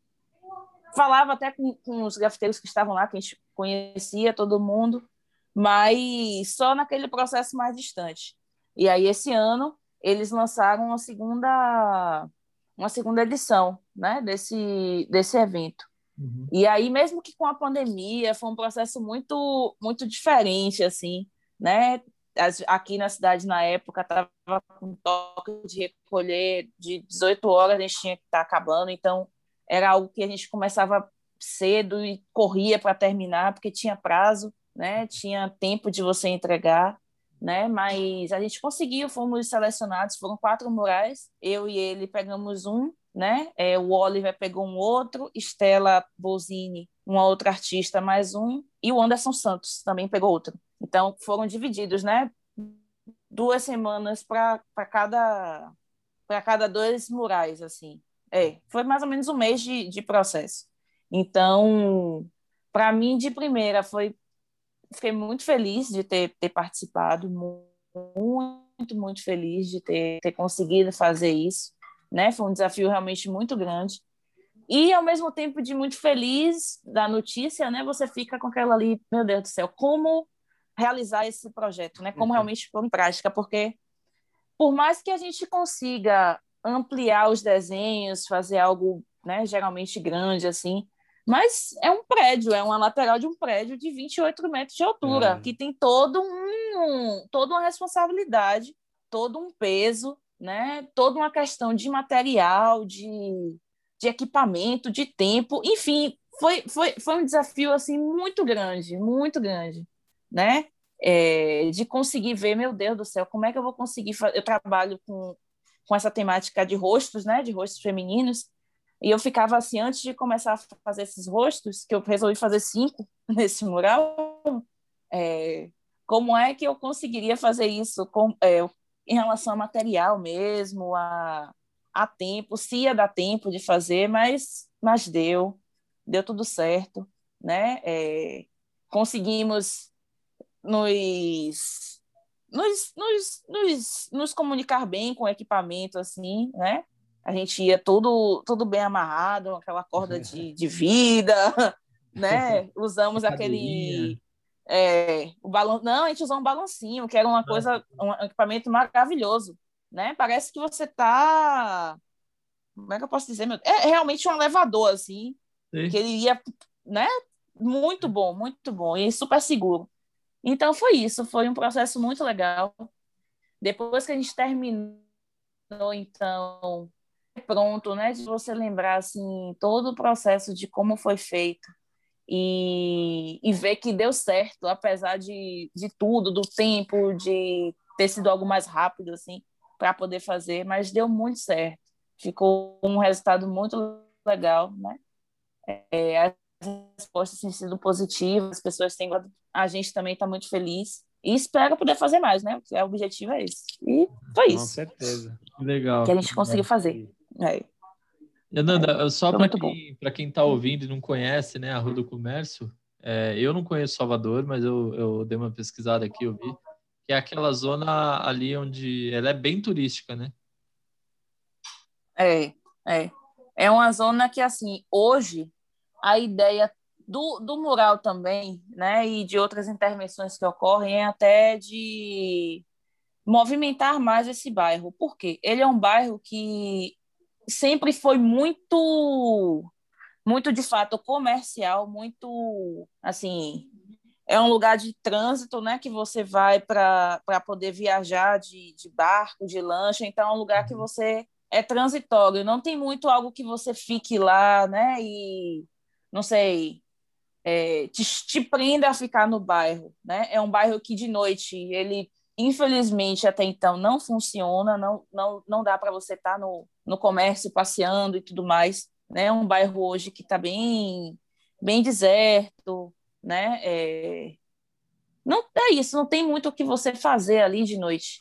C: falava até com, com os grafiteiros que estavam lá, que a gente conhecia todo mundo, mas só naquele processo mais distante. E aí esse ano eles lançaram uma segunda uma segunda edição, né, desse desse evento. Uhum. E aí mesmo que com a pandemia foi um processo muito muito diferente assim, né? Aqui na cidade na época estava com toque de recolher de 18 horas a gente tinha que estar tá acabando, então era algo que a gente começava cedo e corria para terminar porque tinha prazo né? Tinha tempo de você entregar, né? Mas a gente conseguiu, fomos selecionados, foram quatro murais, eu e ele pegamos um, né? É, o Oliver pegou um outro, Estela Bozini, uma outra artista, mais um, e o Anderson Santos também pegou outro. Então foram divididos, né? Duas semanas para cada para cada dois murais, assim. É, foi mais ou menos um mês de, de processo. Então, para mim, de primeira, foi fiquei muito feliz de ter, ter participado, muito, muito feliz de ter, ter conseguido fazer isso. Né? Foi um desafio realmente muito grande. E, ao mesmo tempo, de muito feliz da notícia, né? Você fica com aquela ali, meu Deus do céu, como realizar esse projeto, né? Como uhum. realmente pôr em prática, porque por mais que a gente consiga ampliar os desenhos, fazer algo, né, geralmente grande assim, mas é um prédio, é uma lateral de um prédio de 28 metros de altura, é. que tem todo um, toda uma responsabilidade, todo um peso, né? toda uma questão de material, de, de equipamento, de tempo, enfim, foi, foi, foi um desafio assim muito grande, muito grande, né? É, de conseguir ver, meu Deus do céu, como é que eu vou conseguir? Eu trabalho com, com essa temática de rostos, né? De rostos femininos, e eu ficava assim, antes de começar a fazer esses rostos, que eu resolvi fazer cinco nesse mural, é, como é que eu conseguiria fazer isso com, é, em relação a material mesmo, a, a tempo, se ia dar tempo de fazer, mas, mas deu, deu tudo certo, né? É, conseguimos nos, nos, nos, nos, nos comunicar bem com o equipamento, assim, né? A gente ia todo, todo bem amarrado, aquela corda de, de vida, né? Usamos aquele. É, o balão, não, a gente usou um balancinho, que era uma coisa, um equipamento maravilhoso, né? Parece que você tá. Como é que eu posso dizer? Meu? É realmente um elevador, assim, Sim. que ele ia, né? Muito bom, muito bom, e super seguro. Então foi isso, foi um processo muito legal. Depois que a gente terminou, então, pronto, né? De você lembrar assim todo o processo de como foi feito e, e ver que deu certo, apesar de, de tudo, do tempo, de ter sido algo mais rápido, assim, para poder fazer, mas deu muito certo. Ficou um resultado muito legal, né? É, as respostas têm sido positivas, as pessoas têm a gente também está muito feliz e espera poder fazer mais, né? O objetivo é esse. E foi isso. Com
B: certeza.
A: Legal.
C: Que a gente conseguiu fazer. É.
A: Nanda, só para quem quem está ouvindo e não conhece, né, a Rua do Comércio, é, eu não conheço Salvador, mas eu, eu dei uma pesquisada aqui, eu vi que é aquela zona ali onde ela é bem turística, né?
C: É, é. É uma zona que, assim, hoje, a ideia do, do mural também, né, e de outras intervenções que ocorrem, é até de movimentar mais esse bairro. Por quê? Ele é um bairro que sempre foi muito, muito de fato comercial, muito, assim, é um lugar de trânsito, né, que você vai para poder viajar de, de barco, de lancha, então é um lugar que você é transitório, não tem muito algo que você fique lá, né, e, não sei, é, te, te prenda a ficar no bairro, né, é um bairro que de noite, ele, infelizmente, até então, não funciona, não, não, não dá para você estar tá no, no comércio, passeando e tudo mais, né, é um bairro hoje que está bem, bem deserto, né? É... Não é isso, não tem muito o que você fazer ali de noite.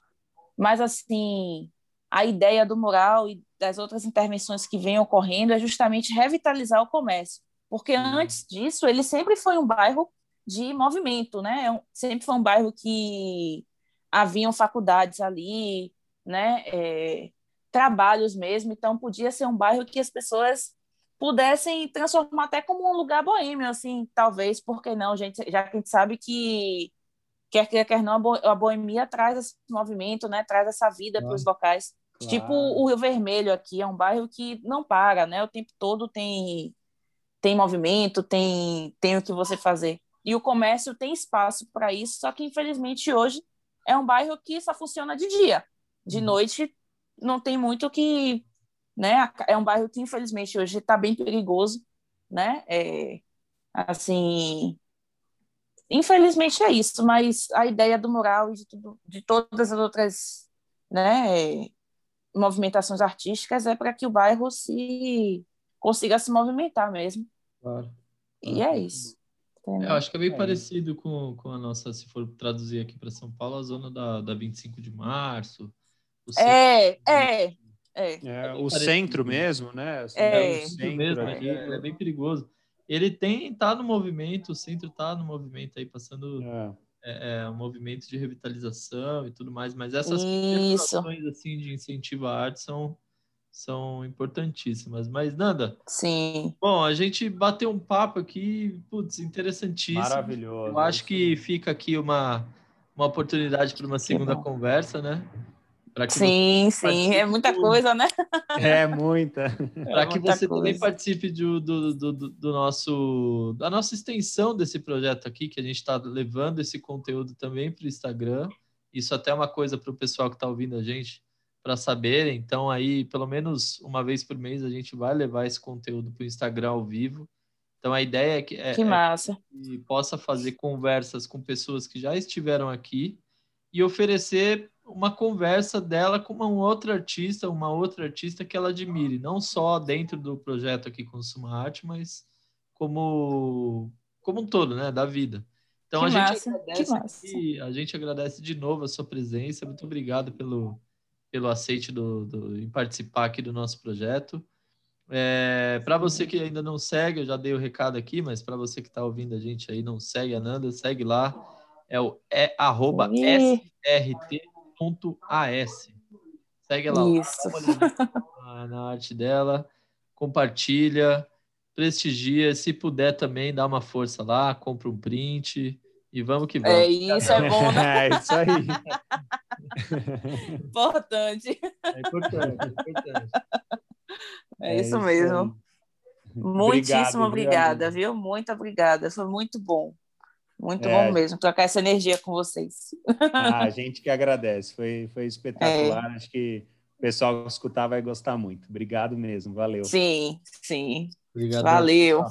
C: Mas, assim, a ideia do mural e das outras intervenções que vêm ocorrendo é justamente revitalizar o comércio. Porque uhum. antes disso, ele sempre foi um bairro de movimento, né? É sempre foi um bairro que haviam faculdades ali, né? É, trabalhos mesmo, então podia ser um bairro que as pessoas pudessem transformar até como um lugar boêmio, assim, talvez, porque não, gente, já que a gente sabe que quer quer, quer não, a boemia traz esse movimento, né, traz essa vida para os locais. Claro. Tipo o Rio Vermelho aqui, é um bairro que não para, né, o tempo todo tem tem movimento, tem tem o que você fazer. E o comércio tem espaço para isso, só que infelizmente hoje é um bairro que só funciona de dia. De uhum. noite não tem muito que né? É um bairro que infelizmente hoje está bem perigoso, né? É, assim, infelizmente é isso, mas a ideia do mural e de, tudo, de todas as outras, né? Movimentações artísticas é para que o bairro se consiga se movimentar mesmo.
A: Claro.
C: E é isso.
A: É, eu acho que é bem é. parecido com, com a nossa, se for traduzir aqui para São Paulo, a zona da, da 25 de março.
C: É, é, é.
B: é o centro mesmo, né?
C: Assim, é,
A: é, o centro mesmo, aqui, é. é bem perigoso. Ele tem, tá no movimento, o centro tá no movimento aí, passando é. É, é um movimento de revitalização e tudo mais, mas essas ações assim de incentivo à arte são, são importantíssimas. Mas, Nanda,
C: Sim.
A: bom, a gente bateu um papo aqui, putz, interessantíssimo.
B: Maravilhoso.
A: Eu acho que fica aqui uma, uma oportunidade para uma segunda conversa, né?
C: sim, sim, é muita coisa, né?
B: É muita.
A: Para que você coisa. também participe do, do, do, do, nosso da nossa extensão desse projeto aqui, que a gente está levando esse conteúdo também para o Instagram. Isso até é uma coisa para o pessoal que está ouvindo a gente para saber. Então, aí, pelo menos uma vez por mês, a gente vai levar esse conteúdo para o Instagram ao vivo. Então, a ideia é que, é,
C: que, massa.
A: É que possa fazer conversas com pessoas que já estiveram aqui e oferecer uma conversa dela com uma outra artista, uma outra artista que ela admire, não só dentro do projeto aqui com Suma Arte, mas como como um todo, né, da vida. Então que a massa, gente agradece aqui, a gente agradece de novo a sua presença. Muito obrigado pelo pelo aceite do, do em participar aqui do nosso projeto. É, para você que ainda não segue, eu já dei o recado aqui, mas para você que está ouvindo a gente aí não segue a Nanda, segue lá. É o é arroba SRT as. Segue lá
C: Isso.
A: Na, na arte dela, compartilha, prestigia. Se puder também, dá uma força lá, compra um print e vamos que vamos.
C: É isso, é bom, né?
B: é isso aí.
C: importante.
A: É importante, é importante.
C: É, é isso, isso mesmo. Muitíssimo obrigada, viu? Muito obrigada. Foi muito bom. Muito é. bom mesmo trocar essa energia com vocês.
B: Ah, a gente que agradece, foi, foi espetacular. É. Acho que o pessoal que escutar vai gostar muito. Obrigado mesmo, valeu.
C: Sim, sim. Obrigado. Valeu.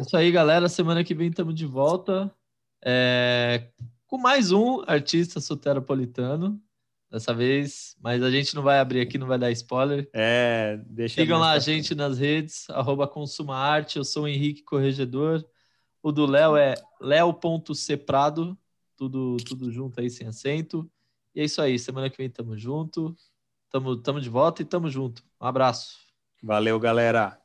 A: Isso aí, galera. Semana que vem estamos de volta é, com mais um artista soteropolitano. Dessa vez, mas a gente não vai abrir aqui, não vai dar spoiler.
B: É, deixa
A: Sigam lá a gente nas redes, arroba Consuma Arte. Eu sou o Henrique Corregedor. O do Léo é leo.cprado, tudo, tudo junto aí, sem acento. E é isso aí. Semana que vem tamo junto. Tamo, tamo de volta e tamo junto. Um abraço.
B: Valeu, galera.